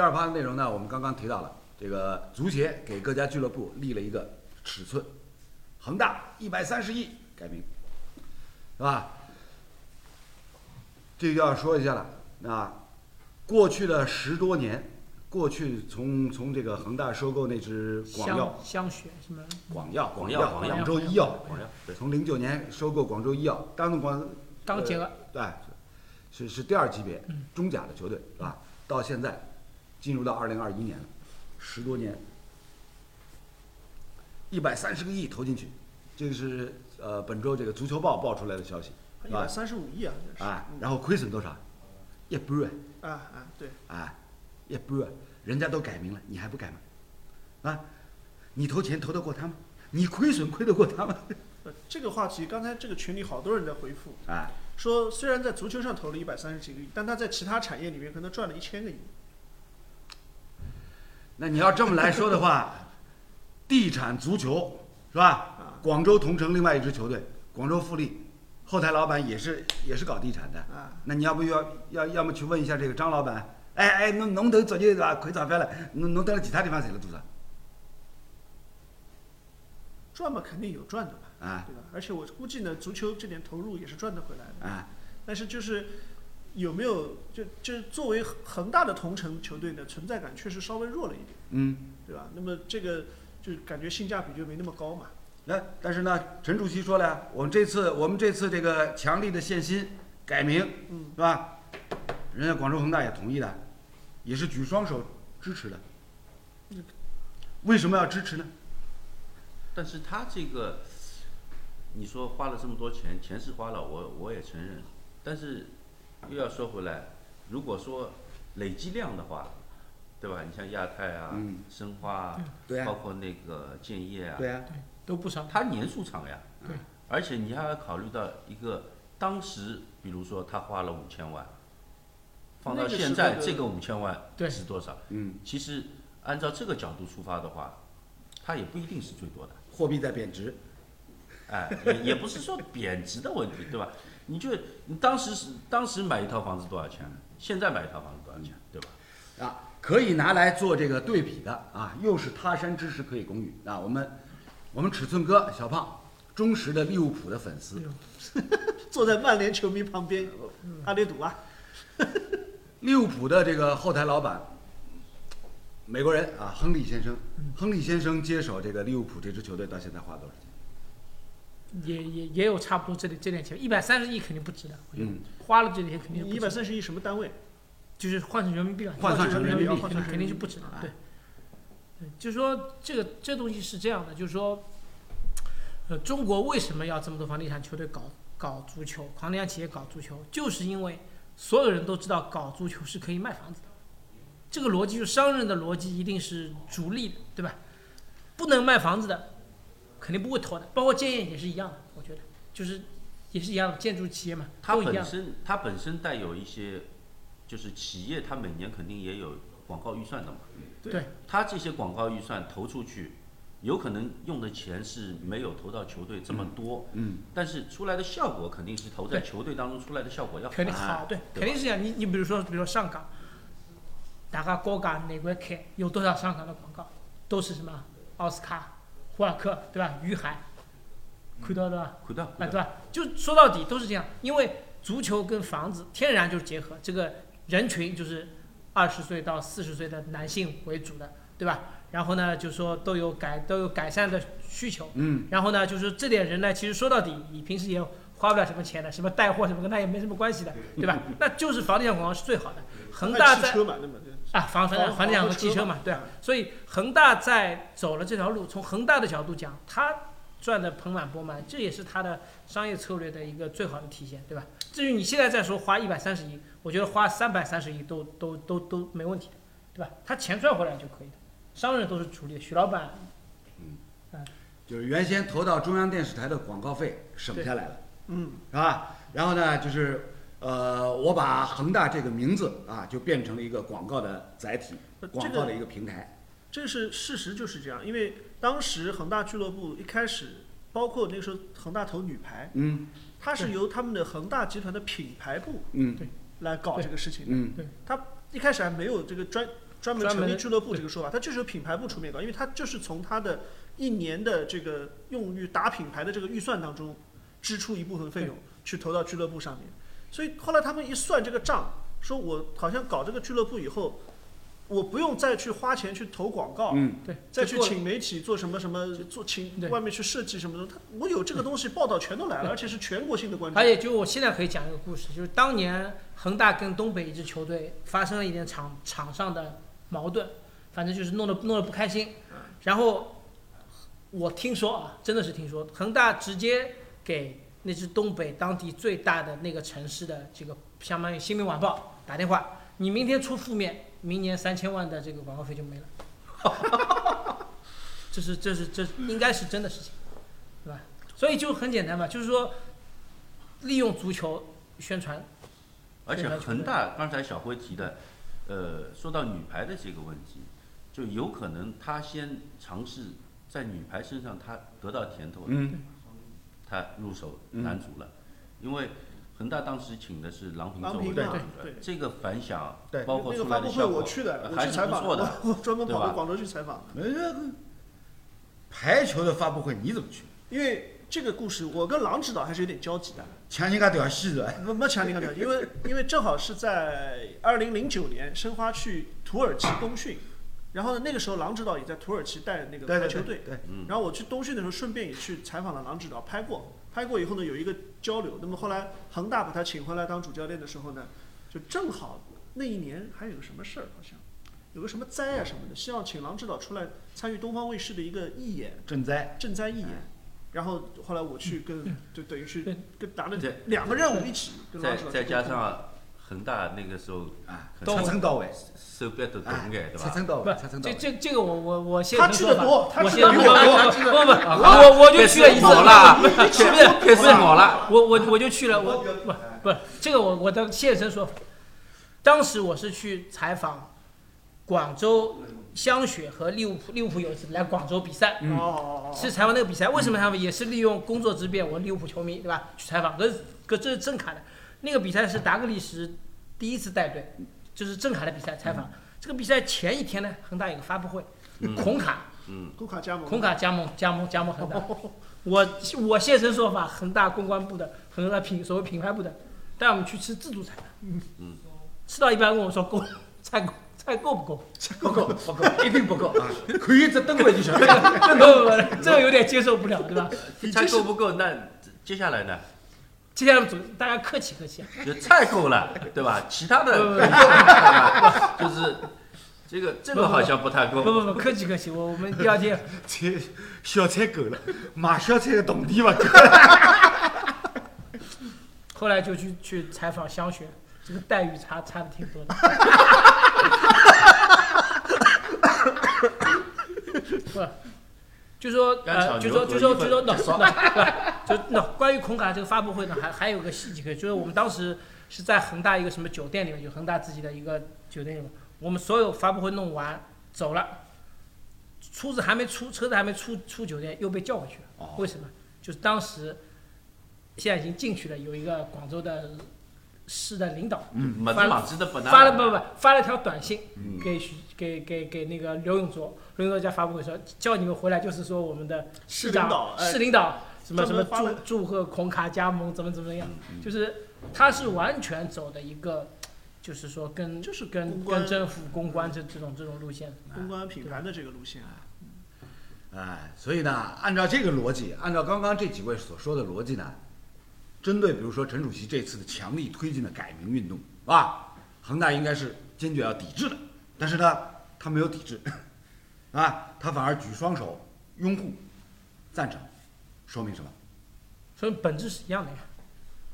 第二趴的内容呢，我们刚刚提到了，这个足协给各家俱乐部立了一个尺寸，恒大一百三十亿改名，是吧？这就要说一下了，那过去的十多年，过去从从这个恒大收购那只广药香香雪什么？广药广药药广药广州医药，广药对从零九年收购广州医药，当广当结合，对，是是第二级别嗯中甲的球队，是吧？到现在进入到二零二一年了，十多年，一百三十个亿投进去，这个是呃本周这个足球报爆出来的消息？一百三十五亿啊。啊，然后亏损多少？一半，啊啊，对，啊，一半，人家都改名了，你还不改吗？啊，你投钱投得过他吗？你亏损亏得过他吗？呃，这个话题刚才这个群里好多人在回复，啊，说虽然在足球上投了一百三十几个亿，但他在其他产业里面可能赚了一千个亿。那你要这么来说的话，地产足球是吧？啊，广州同城另外一支球队广州富力，后台老板也是也是搞地产的。啊，那你要不要要要么去问一下这个张老板？哎哎，侬侬头昨日是吧亏钞票了？侬侬到了其他地方赚了多少？赚嘛肯定有赚的嘛，啊对吧？而且我估计呢，足球这点投入也是赚得回来的。啊，但是就是有没有就就是作为恒大的同城球队的存在感确实稍微弱了一点，嗯。对吧？那么这个就感觉性价比就没那么高嘛。那但是呢，陈主席说了，我们这次我们这次这个强力的限薪改名，嗯是吧？人家广州恒大也同意的，也是举双手支持的。为什么要支持呢？但是他这个，你说花了这么多钱，钱是花了，我我也承认，但是又要说回来，如果说累积量的话，对吧？你像亚太啊、嗯申花啊，对包括那个建业啊，对啊，对，都不少。它年数长呀，对，而且你还要考虑到一个当时，比如说他花了五千万，放到那个时现在的这个五千万对是多少？嗯，其实按照这个角度出发的话，它也不一定是最多的。货币在贬值，哎，也也不是说贬值的问题，对吧？你就你当时是当时买一套房子多少钱？现在买一套房子多少钱，对吧？啊，可以拿来做这个对比的啊，又是他山之石可以攻玉啊。我们我们尺寸哥小胖，忠实的利物浦的粉丝，坐在曼联球迷旁边，阿里赌啊，利物浦的这个后台老板，美国人啊，亨利先生，亨利先生接手这个利物浦这支球队到现在花了多少钱？也也也有差不多这点这点钱，一百三十亿肯定不值的，我觉得嗯，花了这点钱肯定不值你一百三十亿什么单位？就是换成人民币了，换算成人民币肯定肯定是不值的。对，就是说这个这东西是这样的，就是说，呃，中国为什么要这么多房地产球队搞搞足球，房地产企业搞足球，就是因为所有人都知道搞足球是可以卖房子的，这个逻辑就是商人的逻辑一定是逐利的，对吧？不能卖房子的，肯定不会投的，包括建业也是一样的，我觉得就是也是一样的，建筑企业嘛，它。本身它本身带有一些，就是企业它每年肯定也有广告预算的嘛。对，它这些广告预算投出去，有可能用的钱是没有投到球队这么多，嗯，但是出来的效果肯定是投在球队当中出来的效果要肯定好好，对，对肯定是这样。你你比如说，比如说上港，大家高价哪块开有多少上港的广告，都是什么奥斯卡、胡尔克，对吧？于海，看到对吧？看到啊，对吧？就说到底都是这样，因为足球跟房子天然就是结合，这个人群就是二十岁到四十岁的男性为主的，对吧？然后呢，就说都有改都有改善的需求，嗯，然后呢，就是这点人呢，其实说到底，你平时也花不了什么钱的，什么带货什么跟他也没什么关系的，对吧？那就是房地产广告是最好的。恒大在啊，房房地产和汽车嘛对啊。所以恒大在走了这条路，从恒大的角度讲，他赚的盆满钵满，这也是他的商业策略的一个最好的体现，对吧？至于你现在再说花一百三十亿，我觉得花三百三十亿都都都都没问题的，对吧？他钱赚回来就可以了，商人都是主力，许老板嗯就是原先投到中央电视台的广告费省下来了，嗯，是吧？然后呢，就是呃，我把恒大这个名字啊，就变成了一个广告的载体，广告的一个平台。这是事实就是这样，因为当时恒大俱乐部一开始，包括那个时候恒大投女排，嗯它是由他们的恒大集团的品牌部嗯来搞这个事情的。嗯他一开始还没有这个专专门专门成立俱乐部这个说法，它就是由品牌部出面搞，因为它就是从它的一年的这个用于打品牌的这个预算当中支出一部分费用去投到俱乐部上面。所以后来他们一算这个账，说我好像搞这个俱乐部以后，我不用再去花钱去投广告，嗯，对，再去请媒体做什么什么，做请外面去设计什么的，他我有这个东西报道全都来了，而且是全国性的关注而。且就我现在可以讲一个故事，就是当年恒大跟东北一支球队发生了一点场场上的矛盾，反正就是弄得弄得不开心。然后我听说啊，真的是听说，恒大直接给那是东北当地最大的那个城市的这个相当于《新民晚报》打电话，你明天出负面，明年三千万的这个广告费就没了。这是这是这应该是真的事情，对吧？所以就很简单嘛，就是说利用足球宣传，而且恒大刚才小辉提的，呃，说到女排的这个问题，就有可能他先尝试在女排身上他得到甜头，嗯，他入手嗯男足了，因为恒大当时请的是郎平作为郎平嘛代表这个反响对，包括那个发布会出来的效果我去的，我还是去采访，不错的。专门跑到广州去采访的。那个排球的发布会你怎么去？因为这个故事，我跟郎指导还是有点交集的。抢人家条戏的，没没强那个因为因为正好是在二零零九年申花去土耳其冬训，然后呢那个时候郎指导也在土耳其带那个对对排球队，对对，嗯，然后我去冬训的时候顺便也去采访了郎指导，拍过，拍过以后呢有一个交流。那么后来恒大把他请回来当主教练的时候呢，就正好那一年还有个什么事儿，好像有个什么灾啊什么的，希望请郎指导出来参与东方卫视的一个义演，赈灾，赈灾义演。然后后来我去跟就等于去跟拿了两个任务一起跟郎再再指导去沟通。加上恒大那个时候啊，可都层层到位，手表都懂哎眼，对吧？层层到位，不层层到位。这这这个我我我先说法，去的多，他我去的比现在不不我多。不不，我我就去了一次，好 啦，不是？不是好了，我我我就去了，我不不这个我我的现身说法，当时我是去采访广州香雪和利物浦，利物浦有一次来广州比赛，嗯。哦哦哦。是采访那个比赛，为什么他们也是利用工作之便，我利物浦球迷对吧？去采访，可是可这是正卡的，那个比赛是达格利什第一次带队，就是郑恺的比赛采访。这个比赛前一天呢，恒大有个发布会，孔卡嗯，孔卡加盟，孔卡加盟加盟加盟恒大，我我现身说法，恒大公关部的，恒大品所谓品牌部的，带我们去吃自助餐，嗯嗯，吃到一半问我说够菜够菜够不够？不够，不够，一定不够啊！可以这登回就行不了。不不，这个有点接受不了，对吧？菜够不够？那接下来呢？接下来主大家客气客气啊，就菜够了，对吧？其他的就是这个这个好像不太够。不不不，客气客气，我我们第二天菜小菜够了，买小菜的动力不够。后来就去去采访香雪，这个待遇差差的挺多的。不，就说呃，就说就说就说那那就那关于孔卡这个发布会呢，还还有个细节可以，就是我们当时是在恒大一个什么酒店里面，有恒大自己的一个酒店里面，我们所有发布会弄完走了，车子还没出，车子还没出出酒店，又被叫回去了。哦为什么？就是当时现在已经进去了，有一个广州的市的领导发了不不发了条短信嗯给许给给给那个刘永卓，刘永卓在发布会说叫你们回来，就是说我们的市领导哎市领导什么什么祝祝贺孔卡加盟怎么怎么样，嗯就是他是完全走的一个。就是说跟就是跟跟政府公关这这种这种路线，公关品牌的这个路线啊，哎，所以呢，按照这个逻辑，按照刚刚这几位所说的逻辑呢，针对比如说陈主席这次的强力推进的改名运动，是吧？恒大应该是坚决要抵制的，但是呢，他没有抵制，啊，他反而举双手拥护、赞成，说明什么？所以本质是一样的呀。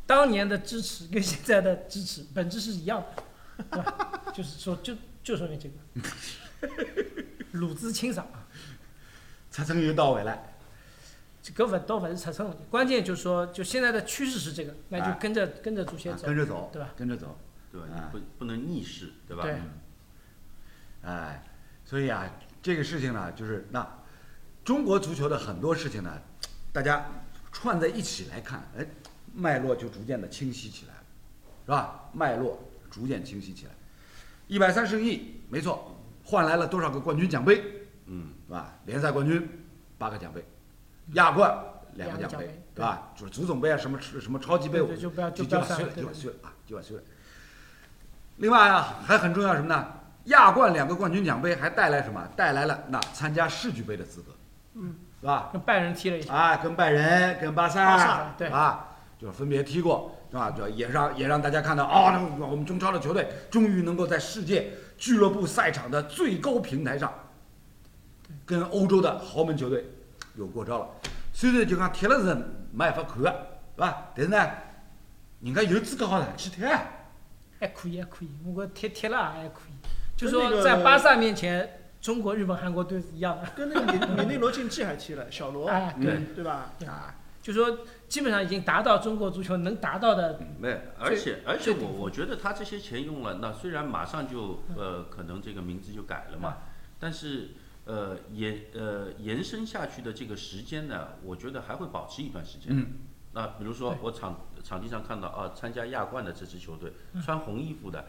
当年的支持跟现在的支持本质是一样的，对吧？就是说，就就说明这个，鲁资清爽啊，才曾又到位了。这个不倒不是拆成问题，关键就是说，就现在的趋势是这个，那就哎跟着跟着足协走，啊跟着走，对吧？跟着走，对吧？啊你不不能逆势，对吧？对哎，所以啊，这个事情呢，就是那中国足球的很多事情呢，大家串在一起来看，哎，脉络就逐渐的清晰起来了，是吧？脉络逐渐清晰起来。一百三十亿，没错，换来了多少个冠军奖杯，嗯，是吧？联赛冠军八个奖杯，亚冠两个奖杯对吧？就是足总杯啊，什么什么超级杯，对对就不要就就不要就算了，就算了啊，就算了。另外啊，还很重要什么呢？亚冠两个冠军奖杯还带来什么？带来了那参加世俱杯的资格，嗯，是吧？跟拜仁踢了一下，啊，跟拜仁、跟巴萨，巴萨对啊，就是分别踢过，是吧？就也让也让大家看到，哦，那我们中超的球队终于能够在世界俱乐部赛场的最高平台上，跟欧洲的豪门球队有过招了。虽然就讲踢了是没办法看，是吧？但是呢，人家有资格好上去踢啊。还可以还可以，我觉得踢踢了还可以。就说在巴萨面前，中国、日本、韩国队是一样的。跟那个米米内罗竞技还踢了，小罗，哎，嗯对，对吧？啊，就说基本上已经达到中国足球能达到的，没有，而且而且我我觉得他这些钱用了，那虽然马上就呃可能这个名字就改了嘛，但是呃延呃延伸下去的这个时间呢，我觉得还会保持一段时间。嗯，那比如说我场场地上看到啊，参加亚冠的这支球队穿红衣服的，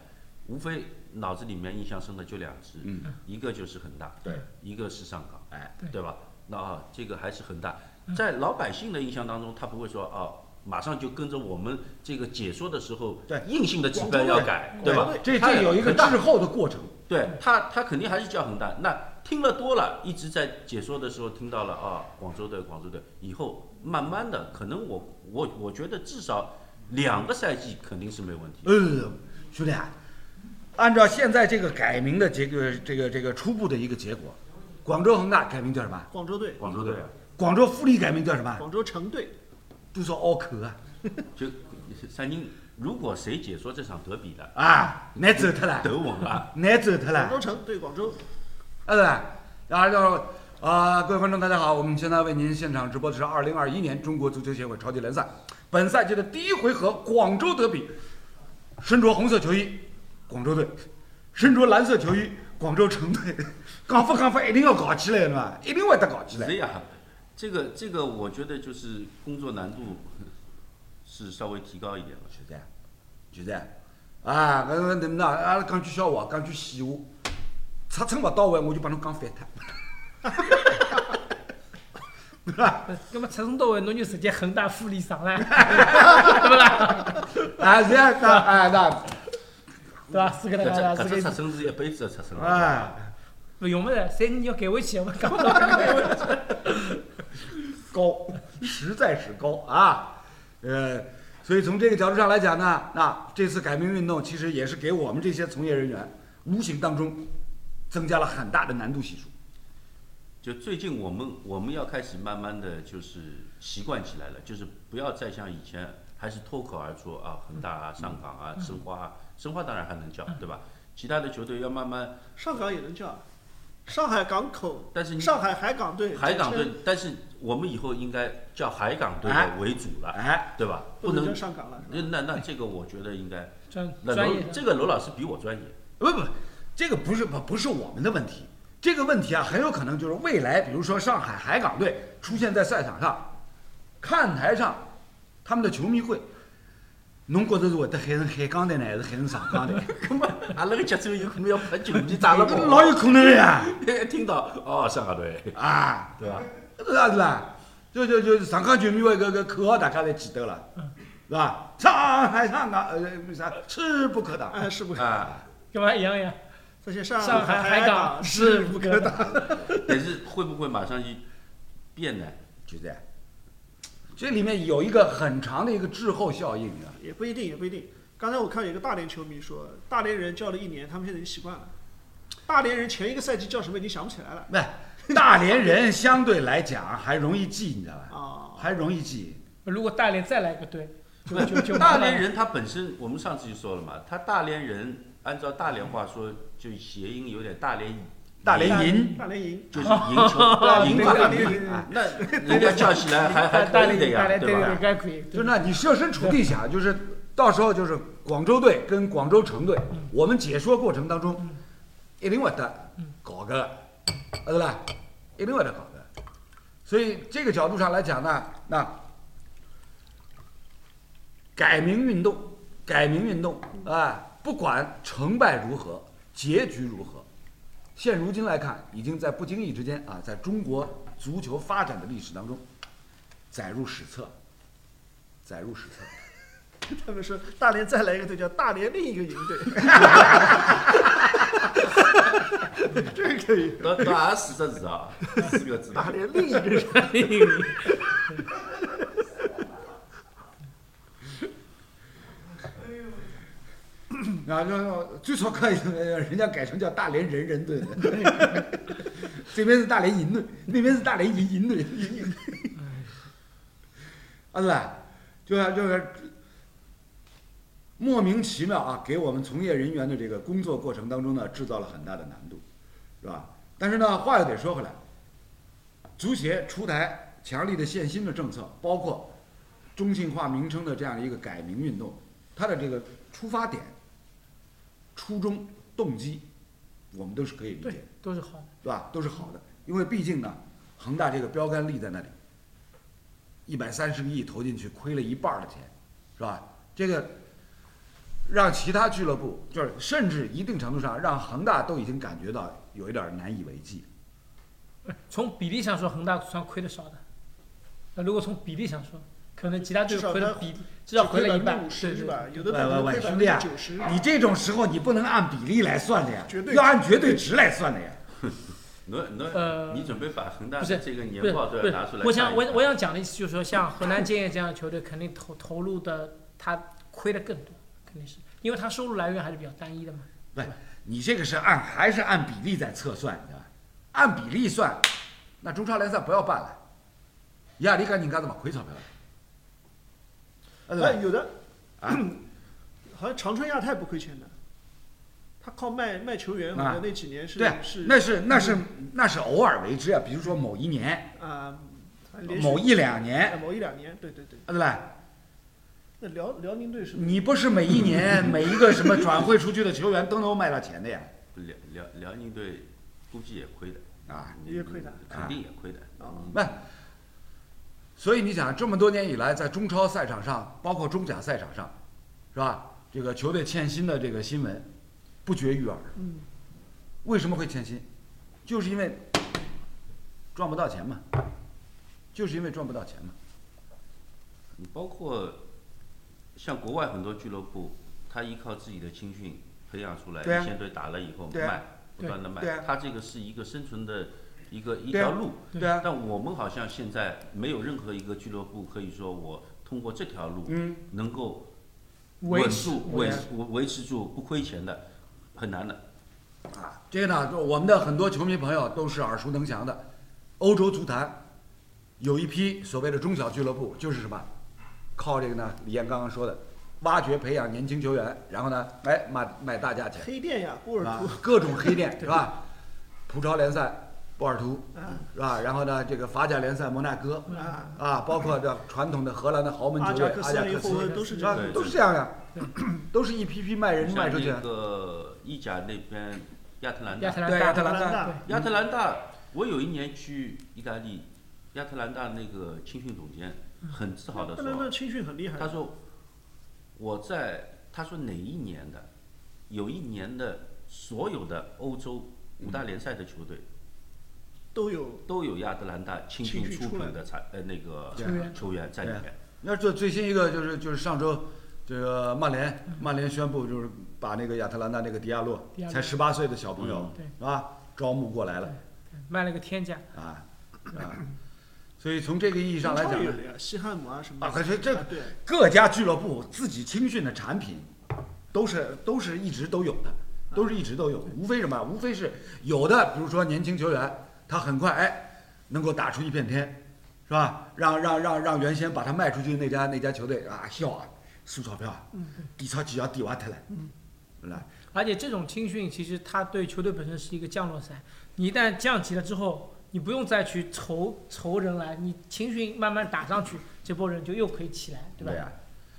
无非脑子里面印象深的就两只，嗯一个就是恒大，对，一个是上港，哎，对吧？那啊，这个还是恒大，在老百姓的印象当中，他不会说啊。马上就跟着我们这个解说的时候，对硬性的指标要改，对吧？这这有一个滞后的过程。对他，他肯定还是叫恒大。那听了多了，一直在解说的时候听到了啊，广州队，广州队。以后慢慢的，可能我我我觉得至少两个赛季肯定是没问题。呃，兄弟啊，按照现在这个改名的结个这个这个初步的一个结果，广州恒大改名叫什么？广州队，广州队广州富力改名叫什么？广州城队，都说拗口啊！就三金，如果谁解说这场德比的，啊，难走脱了，德稳了。难走脱了广州。城对广州，啊对吧，然后啊，各位观众大家好，我们现在为您现场直播的是二零二一年中国足球协会超级联赛本赛季的第一回合广州德比，身着红色球衣，广州队；身着蓝色球衣，广州城队。讲法讲法一定要搞起来的嘛，一定会得搞起来是。呀，这个这个，我觉得就是工作难度 是稍微提高一点了。就这样，就这样。啊，搿搿怎么呢？阿拉讲句笑话，讲句闲话，尺寸勿到位，我就帮侬讲反脱。对吧？那么尺寸到位，侬就直接恒大富力上了，对不啦？啊，这样讲，哎，那，对吧？是个那搿只个，搿只尺是个，寸是一辈子的尺寸了。哎，不用么子，三你要改回去，我讲不到改回去。高，实在是高啊，呃，所以从这个角度上来讲呢，那这次改名运动其实也是给我们这些从业人员无形当中增加了很大的难度系数。就最近我们我们要开始慢慢的就是习惯起来了，就是不要再像以前还是脱口而出啊，恒大啊、上港啊、申花啊，申花当然还能叫，对吧？其他的球队要慢慢，上港也能叫，上海港口，但是你上海海港队，海港队，但是我们以后应该叫海港队为主了，哎，对吧？不能上港了，那那那这个我觉得应该，专那专业。这个罗老师比我专业，不不，这个不是不不是我们的问题，这个问题啊，很有可能就是未来，比如说上海海港队出现在赛场上，看台上，他们的球迷会，侬觉着是会得喊成海港队呢，还是喊成上港队？那么阿拉个节奏有可能要把球迷炸了跑，老有可能的呀！听到哦上海队，啊，对吧？是啊是啊？就就就上港球迷会搿个口号大家侪记得了，是吧？上海上港呃啥势不可挡。哎，是不可，挡，干嘛一样呀？这些上上海海海港港势不不可挡。但是会不会马上一变呢？就这样，这里面有一个很长的一个滞后效应？也不一定，也不一定。刚才我看有个大连球迷说，大连人叫了一年，他们现在已经习惯了。大连人前一个赛季叫什么已经想不起来了不，大连人相对来讲还容易记，你知道吧？啊。还容易记。如果大连再来个队，就就就 大连人他本身，我们上次就说了嘛，他大连人按照大连话说，就谐音有点大连大连赢大连赢，就是赢球。赢嘛大连赢，哎那人家叫起来还还大可以的呀，连大连对对吧？该可以。就那你设身处地想，就是到时候就是广州队跟广州城队，我们解说过程当中一定会得搞个，对吧？一定会得搞个。所以这个角度上来讲呢，那改名运动，改名运动啊，不管成败如何，结局如何，现如今来看，已经在不经意之间啊，在中国足球发展的历史当中载入史册，载入史册。他们说大连再来一个队叫大连另一个营队，这可以。到到也四只字啊，四个字。大连另一个人，啊，就最少可以，人家改成叫大连人人队。这边是大连银队，那边是大连银银队。啊，对吧？就是就是莫名其妙啊，给我们从业人员的这个工作过程当中呢，制造了很大的难度，是吧？但是呢，话又得说回来，足协出台强力的限薪的政策，包括中性化名称的这样一个改名运动，它的这个出发点、初衷、动机，我们都是可以理解的，都是好的。对吧？都是好的，因为毕竟呢，恒大这个标杆立在那里，一百三十个亿投进去，亏了一半的钱，是吧？这个让其他俱乐部，就是甚至一定程度上让恒大都已经感觉到有一点难以为继。从比例上说，恒大算亏的少的。那如果从比例上说，可能其他队至少它亏的比例至少亏了一半，是吧？有的喂喂喂，队亏百分兄弟啊你这种时候你不能按比例来算的呀绝，对要按绝对值来算的呀。那你准备把恒大的这个年报都要拿出来看？我想我我想讲的意思就是说，像河南建业这样的球队，肯定投投入的他亏的更多，肯定是因为他收入来源还是比较单一的嘛。你这个是按还是按比例在测算，你知道吧？按比例算，那中超联赛不要办了，亚力赶紧干怎么亏钞票了？啊对吧？哎，有的，啊。好像长春亚泰不亏钱的，他靠卖卖球员，好啊。像那几年是对，是那是那是那是偶尔为之啊，比如说某一年、啊，某一两哎年，某一两年，对对对。啊对吧？那辽辽宁队是你不是每一年 每一个什么转会出去的球员都能卖到钱的呀？辽辽辽宁队估计也亏的。啊，也亏的。肯定也亏的。啊。不，所以你想，这么多年以来，在中超赛场上，包括中甲赛场上，是吧？这个球队欠薪的这个新闻不绝于耳。嗯，为什么会欠薪？就是因为赚不到钱嘛，就是因为赚不到钱嘛。你包括像国外很多俱乐部，他依靠自己的青训培养出来，一线队打了以后卖，不断的卖他这个是一个生存的一个一条路。对啊，但我们好像现在没有任何一个俱乐部可以说我通过这条路嗯，能够维持稳住、维维持维维持住不亏钱的，很难的。啊，这个呢，就我们的很多球迷朋友都是耳熟能详的。欧洲足坛有一批所谓的中小俱乐部，就是什么，靠这个呢，李岩刚刚说的，挖掘培养年轻球员，然后呢，哎卖卖大价钱，黑店呀，波尔啊图，各种黑店是吧？葡超联赛波尔图啊是吧？然后呢，这个法甲联赛摩纳哥啊，啊，包括这传统的荷兰的豪门球队贾克斯阿贾克斯都是这样？都是这样的，都是一批批卖人卖像出去那。个意甲那边亚特兰大，亚特兰大，对亚特兰大。亚特兰大，我有一年去意大利，亚特兰大那个青训总监很自豪的说那那那，青训很厉害，他说我在他说哪一年的，有一年的所有的欧洲五大联赛的球队都有都有亚特兰大青训出品的才呃那个球员球员在里面。那这最新一个就是就是上周，这个曼联曼联宣布就是把那个亚特兰大那个迪亚洛才十八岁的小朋友是吧？招募过来了。卖了个天价。啊啊，所以从这个意义上来讲西汉姆啊什么。啊可是这各家俱乐部自己青训的产品都是都是一直都有的，都是一直都有的，无非什么？无非是有的，比如说年轻球员，他很快哎能够打出一片天，是吧？让让让让原先把他卖出去的那家那家球队啊笑啊，输钞票啊，底钞几要底瓦特了，是吧？而且这种青训其实它对球队本身是一个降落伞，你一旦降级了之后，你不用再去筹筹人来，你青训慢慢打上去，这波人就又可以起来，对吧？呀、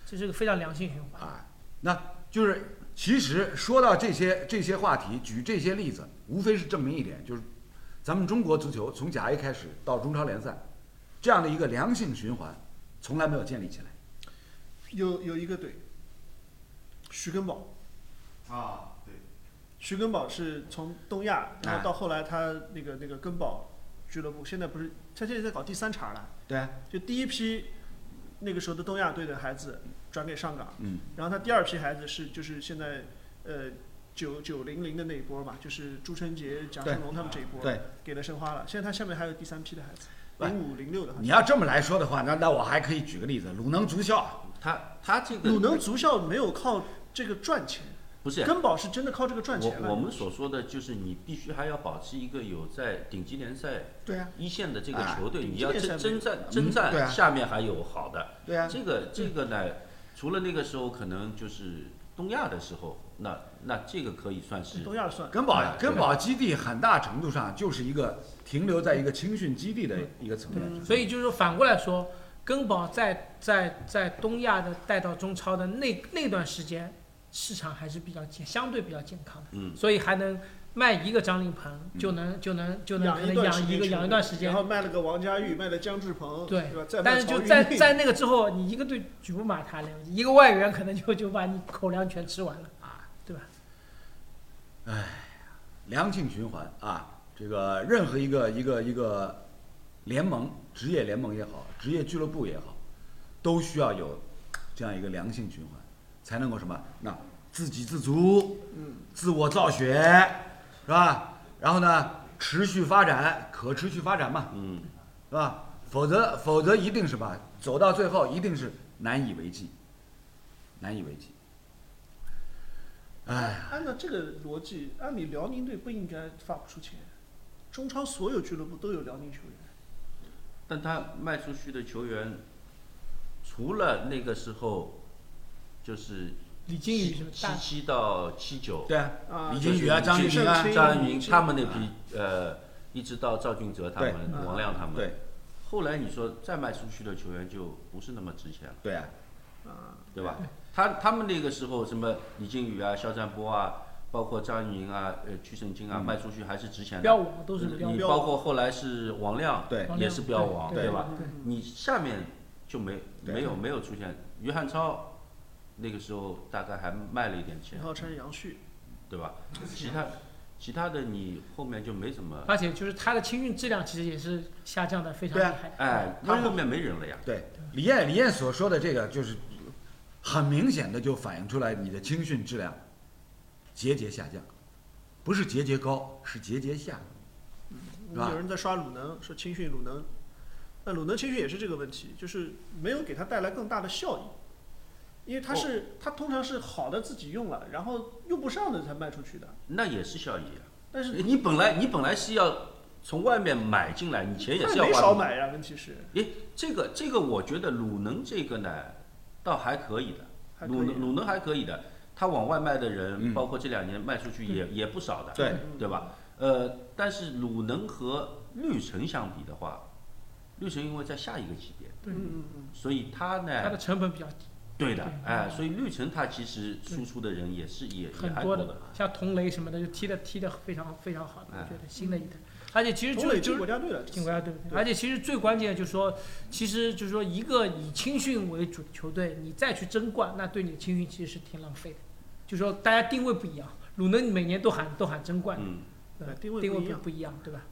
这是个非常良性循环。啊，那就是其实说到这些这些话题，举这些例子，无非是证明一点，就是咱们中国足球从甲 A 开始到中超联赛，这样的一个良性循环，从来没有建立起来。有有一个队，徐根宝，啊，对，徐根宝是从东亚，然哎后到后来他那个那个根宝俱乐部，现在不是他现在在搞第三茬了，对。啊，就第一批那个时候的东亚队的孩子转给上港，嗯，然后他第二批孩子是就是现在呃九九零零的那一波嘛，就是朱晨杰、蒋胜龙他们这一波，对，给了申花了。现在他下面还有第三批的孩子，零五零六的。你要这么来说的话，那那我还可以举个例子，鲁能足校，他他这个鲁能足校没有靠这个赚钱，不是根宝是真的靠这个赚钱了。我我们所说的就是你必须还要保持一个有在顶级联赛对啊，一线的这个哎球队，顶你要征征战嗯征战，下面还有好的。对啊，这个这个呢，除了那个时候可能就是东亚的时候，那那这个可以算是东亚算。根宝哎根宝基地很大程度上就是一个停留在一个青训基地的一个层面上。所以就是说反过来说，根宝在在在东亚的带到中超的那那段时间，市场还是比较健，相对比较健康的，嗯，所以还能卖一个张琳芃就能就能就能可能养一段时养一个间养一段时间。然，后卖了个王佳玉，卖了姜志鹏，对但是就在在 那个之后，你一个队举不马他了，一个外援可能就就把你口粮全吃完了啊，对吧？哎良性循环啊，这个任何一个一个一个联盟，职业联盟也好，职业俱乐部也好，都需要有这样一个良性循环，才能够什么？那自给自足，嗯，自我造血，是吧？然后呢，持续发展，可持续发展嘛，嗯，是吧？否则否则一定是吧，走到最后一定是难以为继，难以为继。哎，按照这个逻辑，按理辽宁队不应该发不出钱，中超所有俱乐部都有辽宁球员。但他卖出去的球员，除了那个时候，就是李金羽什么大七七到七九，对啊，啊李金羽啊，张玉宁啊，张云他们那批呃，一直到赵俊哲他们对、王亮他们，对。后来你说再卖出去的球员就不是那么值钱了，对啊，啊，对吧？他他们那个时候什么李金羽啊、肖战波啊，包括张云啊、呃曲胜金啊，嗯。卖出去还是值钱的。标王都是标你，包括后来是王亮，对。也是标王，对吧？你下面就没没有没有出现。于汉超，那个时候大概还卖了一点钱李，浩琛、杨旭，对吧？其他其他的你后面就没怎么，而且就是他的青训质量其实也是下降的非常对啊厉害。哎，他后面没人了呀。对，李艳李艳所说的这个，就是很明显的就反映出来你的青训质量节节下降，不是节节高，是节节下。是吧有人在刷鲁能，说青训鲁能，那鲁能青训也是这个问题，就是没有给他带来更大的效益，因为它是、它通常是好的自己用了，然后用不上的才卖出去的，那也是效益啊。但是你本来你本来是要从外面买进来，你钱也是要花的。少买呀，问题是。诶，这个这个我觉得鲁能这个呢，倒还可以的，鲁能鲁能还可以的，他往外卖的人，嗯。包括这两年卖出去也也不少的，对嗯对吧？呃，但是鲁能和绿城相比的话，绿城因为在下一个级别，对嗯嗯嗯，所以它呢，它的成本比较低，对的对，哎，所以绿城它其实输出的人也是也也很多的，像童雷什么的就踢的踢的非常非常好的，我哎觉得新的一代。而且其实中磊进就就是国家队了，进国家队，而且其实最关键的就是说，其实就是说一个以青训为主的球队，你再去争冠，那对你的青训其实是挺浪费的。就是说大家定位不一样，鲁能每年都喊都喊争冠，嗯，定位定位不一样，对吧？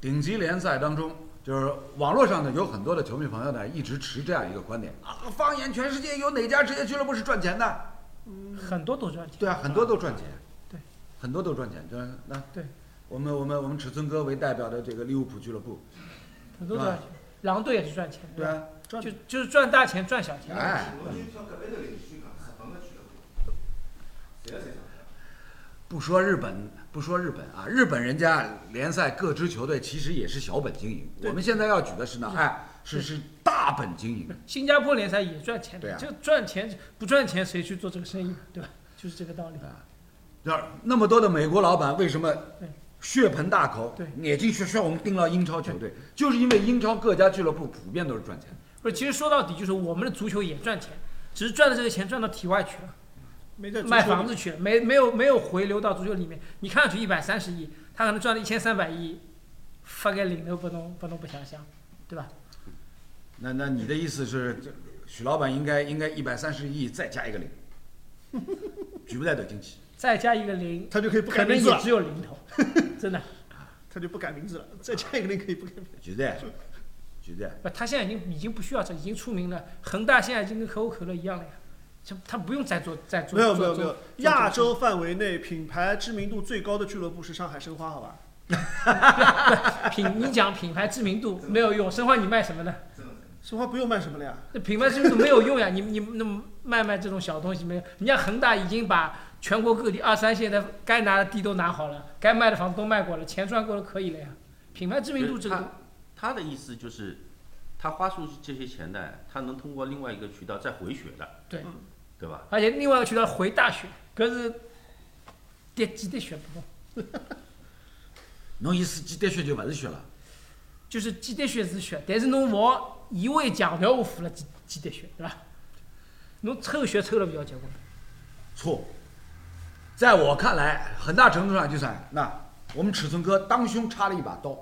顶级联赛当中，就是网络上呢有很多的球迷朋友呢一直持这样一个观点。啊，放眼全世界有哪家职业俱乐部是赚钱的？很多都赚钱。对啊，很多都赚钱，对，很多都赚钱。就是那对，我们我们我们尺寸哥为代表的这个利物浦俱乐部，很多都赚钱，狼队也是赚钱，对啊，赚。就就是赚大钱赚小钱。哎，不说日本，不说日本啊，日本人家联赛各支球队其实也是小本经营。我们现在要举的是呢，哎，是是大本经营。新加坡联赛也赚钱的，对啊这赚钱不赚钱谁去做这个生意，对吧？就是这个道理。那那么多的美国老板为什么血盆大口对，眼睛血血我们盯牢英超球队，就是因为英超各家俱乐部普遍都是赚钱的。不是，其实说到底就是我们的足球也赚钱，只是赚的这个钱赚到体外去了，没在卖房子去了，没没有没有回流到足球里面。你看上去一百三十亿，他可能赚了一千三百亿，发给领都不能不能不想想，对吧？那那你的意思是，这许老板应该应该一百三十亿再加一个零，举不在得惊奇。再加一个零，他就可以不可改名字了能也只，有零头，真的。他就不改名字了，再加一个零可以不改名字。绝对，绝对。不，他现在已经已经不需要这，已经出名了。恒大现在已经跟可口可乐一样了呀，就他不用再做再做。没有没有没有，亚洲范围内品牌知名度最高的俱乐部是上海申花，好吧？品，你讲品牌知名度没有用，申花你卖什么呢？申花不用卖什么了呀，那品牌知名度没有用呀，你你那么卖卖这种小东西没有？人家恒大已经把全国各地二三线的该拿的地都拿好了，该卖的房子都卖过了，钱赚够了可以了呀。品牌知名度这个他他的意思就是，他花出去这些钱呢，他能通过另外一个渠道再回血的，对，对吧？而且另外一个渠道回大血，可是滴几滴血不动，侬意思几滴血就勿是血了？就是几滴血是血，但是侬勿好一味强调我付了几几滴血，对吧？侬抽血抽了比较结棍。错，在我看来，很大程度上就是那我们尺寸哥当胸插了一把刀，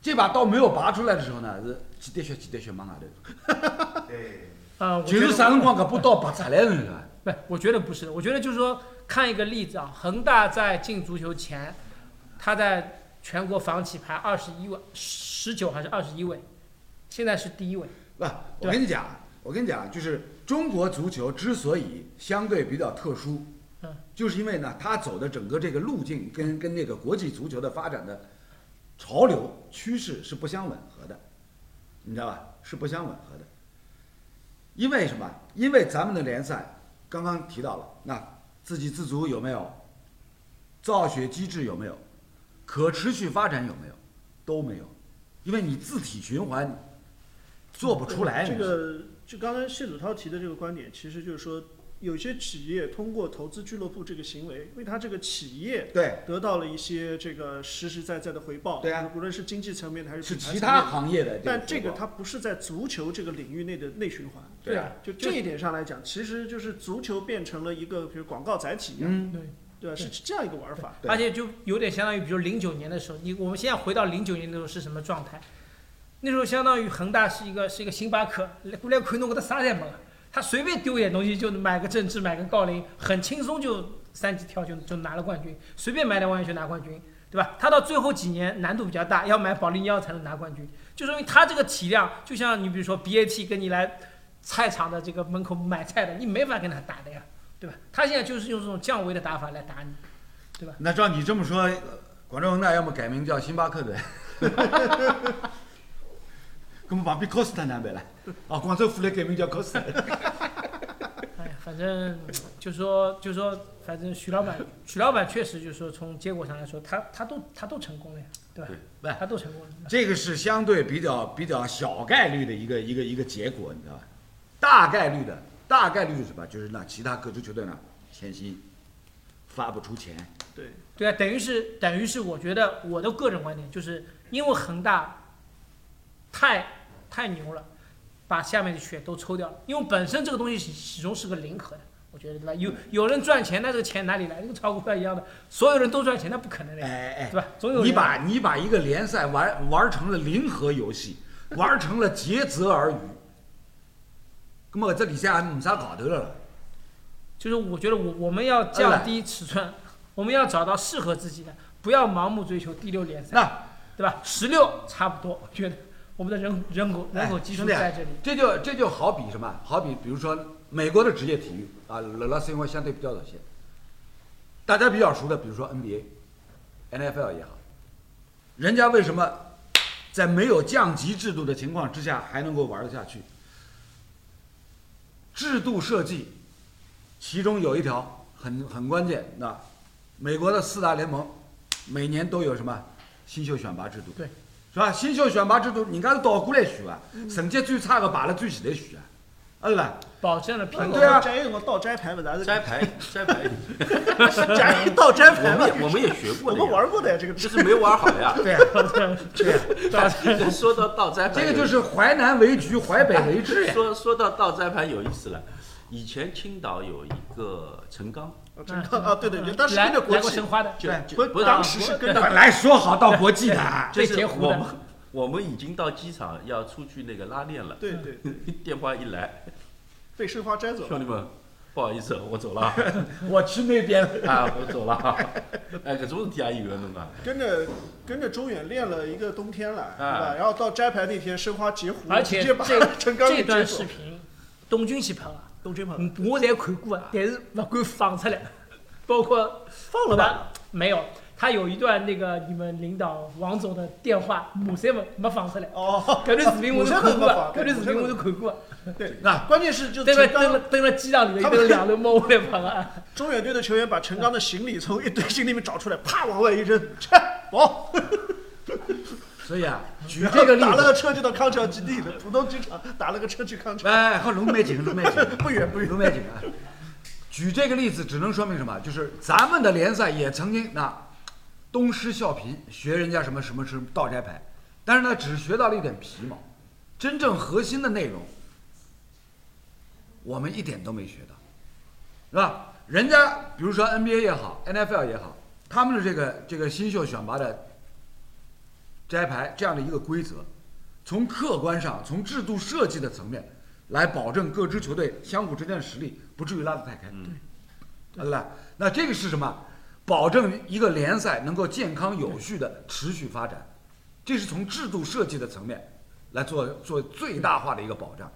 这把刀没有拔出来的时候呢，是几滴血几滴血往外头，对，就是啥辰光搿把刀拔出来了是吧？不，我觉得不是。我觉得就是说，看一个例子啊，恒大在进足球前，他在全国房企排二十一位，十九还是二十一位，现在是第一位。不，我跟你讲，我跟你讲，就是中国足球之所以相对比较特殊，嗯，就是因为呢，他走的整个这个路径跟跟那个国际足球的发展的潮流趋势是不相吻合的，你知道吧？是不相吻合的。因为什么？因为咱们的联赛刚刚提到了，那自给自足有没有？造血机制有没有？可持续发展有没有？都没有，因为你自体循环做不出来。这个就刚才谢祖涛提的这个观点，其实就是说，有些企业通过投资俱乐部这个行为，为他这个企业对，得到了一些这个实实在在的回报。对啊无论是经济层面的还是是其他行业的。但这个它它不是在足球这个领域内的内循环。对啊，就这一点上来讲，其实就是足球变成了一个比如广告载体一样，嗯，对，对？是是这样一个玩法。而且就有点相当于，比如零九年的时候，你我们现在回到零九年的时候是什么状态？那时候相当于恒大是一个是一个星巴克，来过来看侬搿搭啥侪没个，他随便丢点东西就买个郑智买个郜林，很轻松就三级跳就就拿了冠军，随便买点玩意就拿冠军，对吧？他到最后几年难度比较大，要买保利尼奥才能拿冠军，就说明他这个体量，就像你比如说 BAT 跟你来菜场的这个门口买菜的，你没法跟他打的呀，对吧？他现在就是用这种降维的打法来打你。对吧那照你这么说，广州恒大要么改名叫星巴克队，那么旁边 Costa 哪办了？啊，广州富力改名叫 Costa。哎，反正就说就说，反正徐老板，徐老板确实就是说，从结果上来说，他他都他都成功了呀，对吧？对他都成功了。这个是相对比较比较小概率的一个一个一个结果，你知道吧？大概率的，大概率是什么？就是那其他各支球队呢，欠薪，发不出钱。对，对啊，等于是等于是，我觉得我的个人观点就是，因为恒大太太牛了，把下面的血都抽掉了。因为本身这个东西始始终是个零和的，我觉得对吧？有有人赚钱，那这个钱哪里来？跟炒股票一样的，所有人都赚钱，那不可能的呀，哎哎对吧？总有你把你把一个联赛玩玩成了零和游戏，玩成了竭泽而渔，那么这里向没啥搞头了了。就是我觉得我我们要降低尺寸，我们要找到适合自己的，不要盲目追求第六联赛，那对吧？十六差不多，我觉得我们的人人口人口基数哎兄弟啊在这里。这就这就好比什么？好比比如说美国的职业体育啊，老老师因为相对比较早些，大家比较熟的，比如说 NBA、NFL 也好，人家为什么在没有降级制度的情况之下还能够玩得下去？制度设计，其中有一条很很关键，那美国的四大联盟每年都有什么新秀选拔制度？对。是吧？新秀选拔制度，人家是倒过来选啊，成绩最差的排了最前头选啊，啊对吧？保证了平对啊摘一个倒摘牌不是？摘牌 摘牌，摘倒摘我牌我们也，我们也学过我，们玩过的呀，这个就是没玩好呀。对啊，对啊，说到倒摘牌，这个就是淮南为橘，淮北为枳呀。说说到倒摘牌有意思了。以前青岛有一个陈刚，哦陈刚啊，对对对，当时来跟着国际申，花的，就对就不是当时是跟着本来说好到国际的，就是我们我们已经到机场要出去那个拉练了，对对对，电话一来，被申花摘走了。兄弟们，不好意思，我走了 我去那边了。啊，我走了。哎，搿种事体也有个弄啊。跟着跟着周远练了一个冬天了，对吧？啊然后到摘牌那天，申花截胡，而且这这段视频，东军去拍了，东军跑嗯我侪看过啊，但是不敢放出来，包括放了吧？没有，他有一段那个你们领导王总的电话，马赛没没放出来。哦，搿段视频我都看过啊，对搿段视频我都看过啊。对，那关键是就登了陈刚登了登了机场里面，他们登两头猫下来拍啊。中远队的球员把陈刚的行李从一堆行李里面找出来，啪往外一扔，切，走。所以啊，举这个例打了个子，车就到康桥基地了，浦东机场打了个车去康桥，哎，和龙梅景，龙梅景，不远不远。龙梅景啊。举这个例子只能说明什么？就是咱们的联赛也曾经那东施效颦，学人家什么什么是倒摘牌，但是呢，只学到了一点皮毛，真正核心的内容，我们一点都没学到，是吧？人家比如说 NBA 也好，NFL 也好，他们的这个这个新秀选拔的摘牌这样的一个规则，从客观上，从制度设计的层面来保证各支球队相互之间的实力不至于拉得太开，对对吧？那这个是什么？保证一个联赛能够健康有序的持续发展，这是从制度设计的层面来做做最大化的一个保障。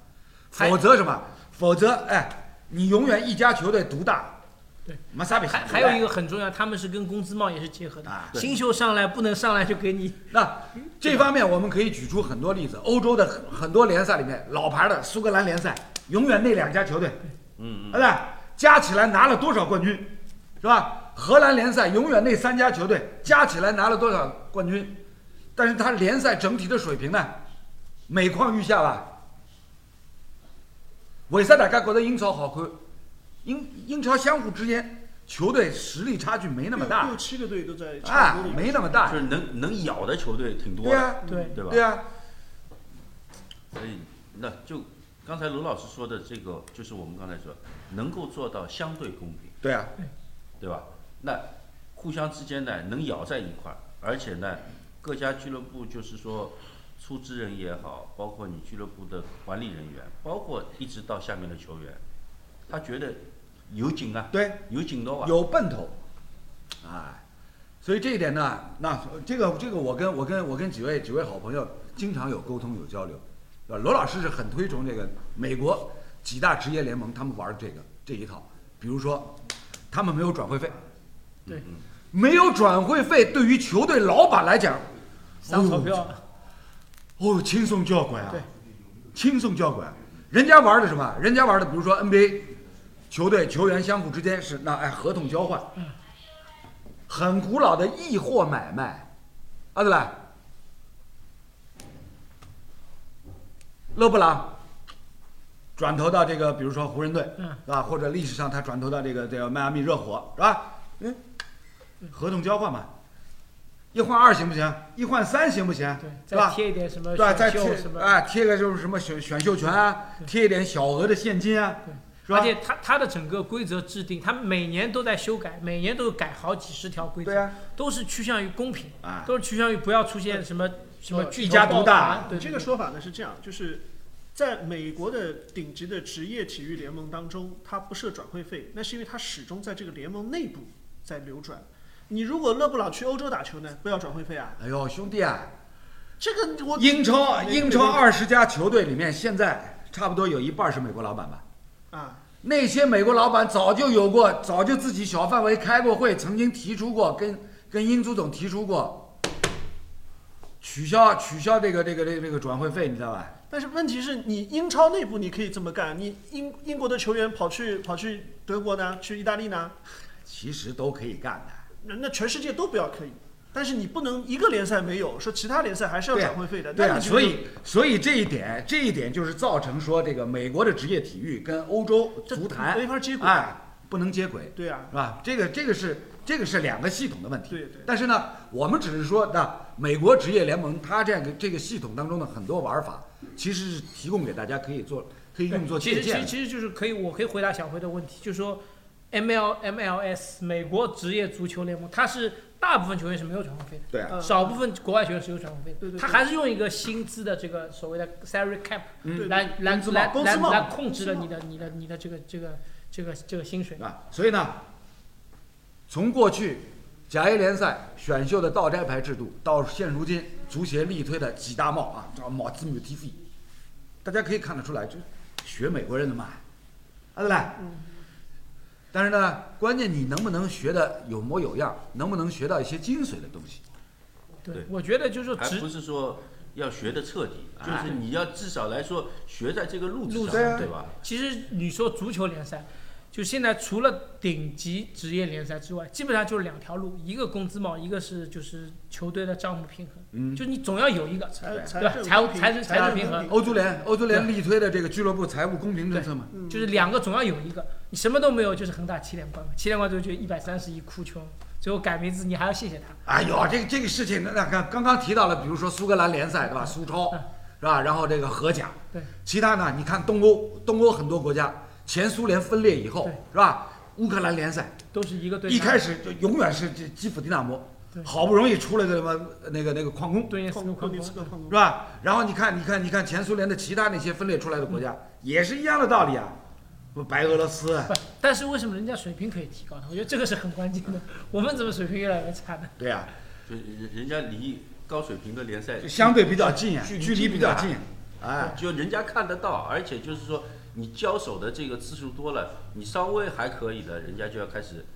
否则什么？否则哎，你永远一家球队独大，对，没啥比还还有一个很重要，他们是跟工资帽也是结合的啊。新秀上来不能上来就给你那这方面我们可以举出很多例子，欧洲的很很多联赛里面，老牌的苏格兰联赛，永远那两家球队，嗯嗯，对吧？加起来拿了多少冠军，是吧？荷兰联赛永远那三家球队加起来拿了多少冠军，但是他联赛整体的水平呢，每况愈下吧。为啥大家觉得英超好看？英英超相互之间球队实力差距没那么大六，七个队都在差啊不多的，没那么大就。是能能咬的球队挺多的，对啊，对对吧？对啊，所以那就刚才卢老师说的这个，就是我们刚才说能够做到相对公平，对啊，对吧？那互相之间呢能咬在一块儿，而且呢各家俱乐部就是说出资人也好，包括你俱乐部的管理人员，包括一直到下面的球员，他觉得有劲啊，对，有劲道啊，有奔头，哎，所以这一点呢，那这个这个我跟我跟我跟几位几位好朋友经常有沟通有交流，是吧？罗老师是很推崇这个美国几大职业联盟他们玩的这个这一套，比如说他们没有转会费，对。没有转会费对于球队老板来讲，上钞票。哦，轻松交关啊。对，轻松交关。人家玩的什么？人家玩的，比如说 NBA 球队球员相互之间是那哎合同交换，很古老的易货买卖，啊对吧？勒布朗转投到这个，比如说湖人队，嗯是吧？或者历史上他转投到这个这个迈阿密热火，是吧？嗯，合同交换嘛，一换二行不行？一换三行不行？对，再？贴一点什么对吧？再贴什么，啊，贴个就是什么选选秀权啊，贴一点小额的现金啊，而？且它它的整个规则制定，它每年都在修改，每年都改好几十条规则，对啊，都是趋向于公平，啊，都是趋向于不要出现什么什么巨一家独大对这个说法呢是这样，就是在美国的顶级的职业体育联盟当中，它不设转会费，那是因为它始终在这个联盟内部在流转。你如果勒布朗去欧洲打球呢，不要转会费啊？哎呦，兄弟啊，这个我英超英超二十家球队里面，现在差不多有一半是美国老板吧？啊，那些美国老板早就有过，早就自己小范围开过会，曾经提出过，跟跟英足总提出过取消取消这个这个这个这个转会费，你知道吧？但是问题是你英超内部你可以这么干，你英英国的球员跑去跑去德国呢，去意大利呢，其实都可以干的。那那全世界都不要可以。但是你不能一个联赛没有，说其他联赛还是要转会费的。对啊，所以所以这一点，这一点就是造成说这个美国的职业体育跟欧洲足坛没法接轨。哎不能接轨，对啊，是吧？这个这个是这个是两个系统的问题。对对。但是呢，我们只是说，那美国职业联盟它这样的这个系统当中的很多玩法，其实是提供给大家可以做可以用作借鉴其实。其实就是可以，我可以回答小辉的问题，就是说，M L M L S 美国职业足球联盟，它是大部分球员是没有转会费的。对啊，嗯。少部分国外球员是有转会费的，对对对。他还是用一个薪资的这个所谓的 salary cap 嗯。来来来来来控制了你的你的你的这个这个这个这个薪水。啊，所以呢，从过去甲 A 联赛选秀的倒摘牌制度，到现如今足协力推的几大帽啊，叫帽子没有踢飞，大家可以看得出来，就学美国人的嘛，啊对不对？但是呢，关键你能不能学的有模有样，能不能学到一些精髓的东西？对我觉得就是还不是说要学的彻底，就哎是你要至少来说学在这个路子上，上对吧？其实你说足球联赛，就现在除了顶级职业联赛之外，基本上就是两条路，一个工资帽，一个是就是球队的账目平衡。嗯就你总要有一个，财吧财务财政财政平衡欧足联，欧足联力推的这个俱乐部财务公平政策嘛，就是两个总要有一个。你什么都没有，就是恒大七连冠嘛，七连冠之后就一百三十亿哭穷，最后改名字你还要谢谢他。哎呦，这个这个事情，那那刚刚刚提到了，比如说苏格兰联赛对吧？苏超嗯是吧？然后这个荷甲，对，其他呢？你看东欧，东欧很多国家，前苏联分裂以后是吧？乌克兰联赛都是一个队。一开始就永远是这基辅迪纳摩，好不容易出了个什么那个那个矿工顿涅斯克矿矿工顿涅斯克矿工是吧？然后你看你看你看前苏联的其他那些分裂出来的国家也是一样的道理啊，不白俄罗斯。但是为什么人家水平可以提高呢？我觉得这个是很关键的。我们怎么水平越来越差呢？对呀、就人人家离高水平的联赛就相对比较近啊，距离距离比较近近，哎，就人家看得到，而且就是说你交手的这个次数多了，你稍微还可以的，人家就要开始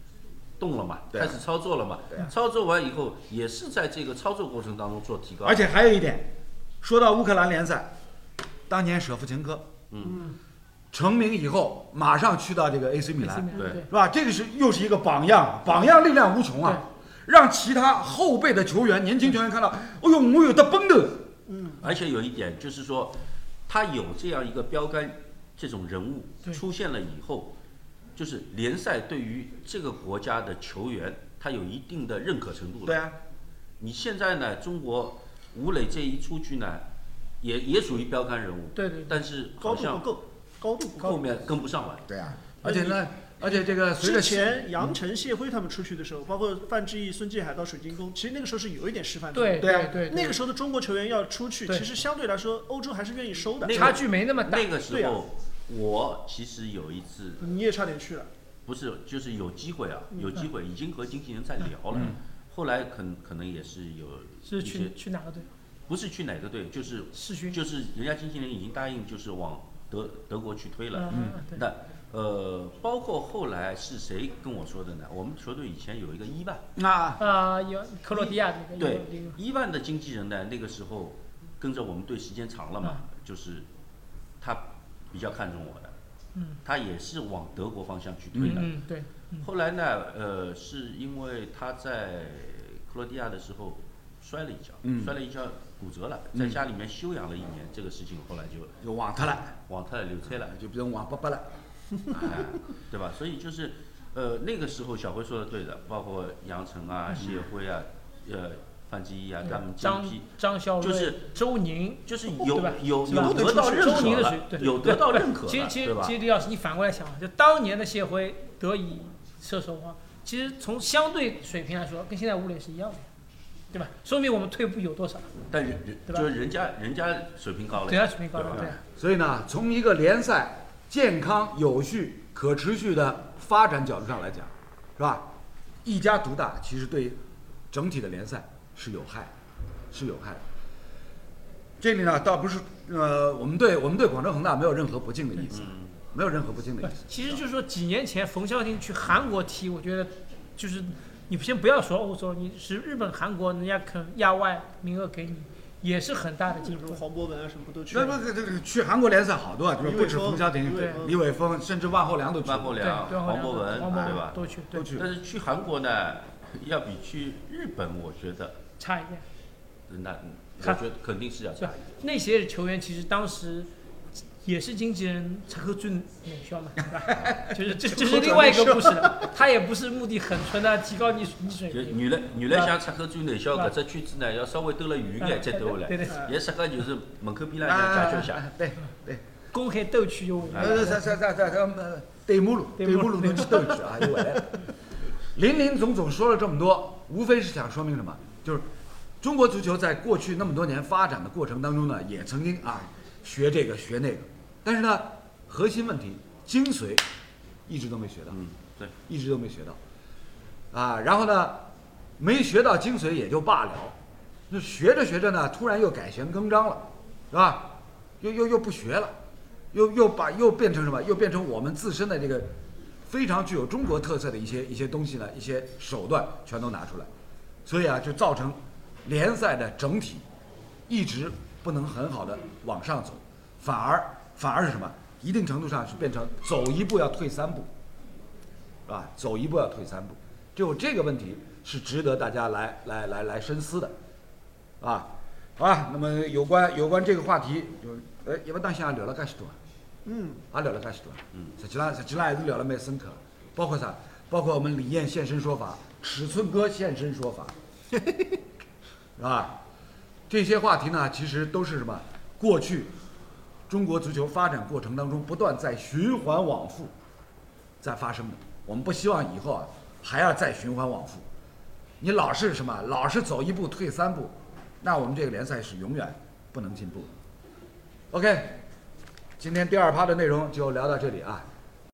动了嘛，对啊开始操作了嘛。对啊操作完以后，也是在这个操作过程当中做提高。而且还有一点，说到乌克兰联赛，当年舍甫琴科，嗯，成名以后，马上去到这个 AC 米兰，对对是吧？这个是又是一个榜样，榜样力量无穷啊，让其他后辈的球员、年轻球员看到，哎呦，我有的奔的，而且有一点就是说，他有这样一个标杆这种人物出现了以后，就是联赛对于这个国家的球员，他有一定的认可程度了。对啊，你现在呢，中国吴磊这一出去呢，也也属于标杆人物，对对，但是高度不够，高度不够。后面跟不上了。对啊，而且呢，而且这个随着之前杨晨、谢辉他们出去的时候，包括范志毅、孙继海到水晶宫，其实那个时候是有一点示范的。对对啊对，那个时候的中国球员要出去，其实相对来说，欧洲还是愿意收的。那差距没那么大。那个时候，我其实有一次你也差点去了。不是，就是有机会啊，嗯有机会，已经和经纪人在聊了。嗯后来可能可能也是有是一些去去哪个队？不是去哪个队，就是世勋。就是人家经纪人已经答应，就是往德德国去推了。嗯，对。那呃，包括后来是谁跟我说的呢？我们球队以前有一个伊万，那，啊，有克罗地亚那个对伊万的经纪人呢，那个时候跟着我们队时间长了嘛，就是他比较看重我的，嗯。他也是往德国方向去推的。嗯对，后来呢，呃，是因为他在克罗地亚的时候摔了一跤，嗯。摔了一跤骨折了，嗯。在家里面休养了一年，这个事情后来就就忘他了，往他流产了，就变成王八巴了。哎，对吧？所以就是，呃，那个时候小辉说的对的，包括杨晨啊、谢辉啊、呃范志毅啊，他们张张孝瑞、就是周宁，就是有有有得到认周宁可了的水，对，有得到认可了，其实其实？其实李老师，你反过来想，就当年的谢辉得以射手王，其实从相对水平来说，跟现在吴磊是一样的，对吧？说明我们退步有多少？但人人对吧就是人家人家水平高了人家水平高了，对。所以呢，从一个联赛健康、有序、可持续的发展角度上来讲，是吧？一家独大其实对整体的联赛是有害，是有害的。这里呢，倒不是呃，我们对我们对广州恒大没有任何不敬的意思，嗯，没有任何不敬的意思。其实就是说几年前冯潇霆去韩国踢，我觉得就是你先不要说欧洲，你是日本、韩国，人家肯亚外名额给你，也是很大的进步。黄博文啊什么不都去那了？不这这去韩国联赛好多啊，就是不止冯潇霆、李伟峰，甚至万厚良都去过。万厚良、黄博文，对吧？都去，都，去但是去韩国呢，要比去日本，我觉得差一点。那我觉得肯定是要差一点。那些球员其实当时也是经纪人陈克俊美校嘛，对吧？就是这这是另外一个故事了。他也不是目的很纯的提高你你水平。就原来原来想插口最内销搿只圈子呢，要稍微兜了远眼再兜下来。对对，也适合就是门口边浪向解决一下。啊对对，公海斗趣有为。呃，在在在在在对马路，对马路能去斗去啊，又回来了。林林总总说了这么多，无非是想说明什么？就是中国足球在过去那么多年发展的过程当中呢，也曾经啊学这个学那个，但是呢，核心问题、精髓一直都没学到，嗯，对，一直都没学到，啊，然后呢，没学到精髓也就罢了，那学着学着呢，突然又改弦更张了，是吧？又又又不学了，又又把又变成什么？又变成我们自身的这个非常具有中国特色的一些一些东西呢，一些手段全都拿出来，所以啊，就造成联赛的整体一直不能很好的往上走，反而反而是什么？一定程度上是变成走一步要退三步，是吧？走一步要退三步，就这个问题是值得大家来来来来深思的，啊，好吧？那么有关有关这个话题，就哎，一不当心也聊了介许多，嗯，也聊了介许多，嗯，实际上实际上还是聊了蛮深刻，包括啥？包括我们李艳现身说法，尺寸哥现身说法，是吧？这些话题呢，其实都是什么？过去中国足球发展过程当中不断在循环往复在发生的。我们不希望以后啊还要再循环往复。你老是什么？老是走一步退三步，那我们这个联赛是永远不能进步的。OK，今天第二趴的内容就聊到这里啊。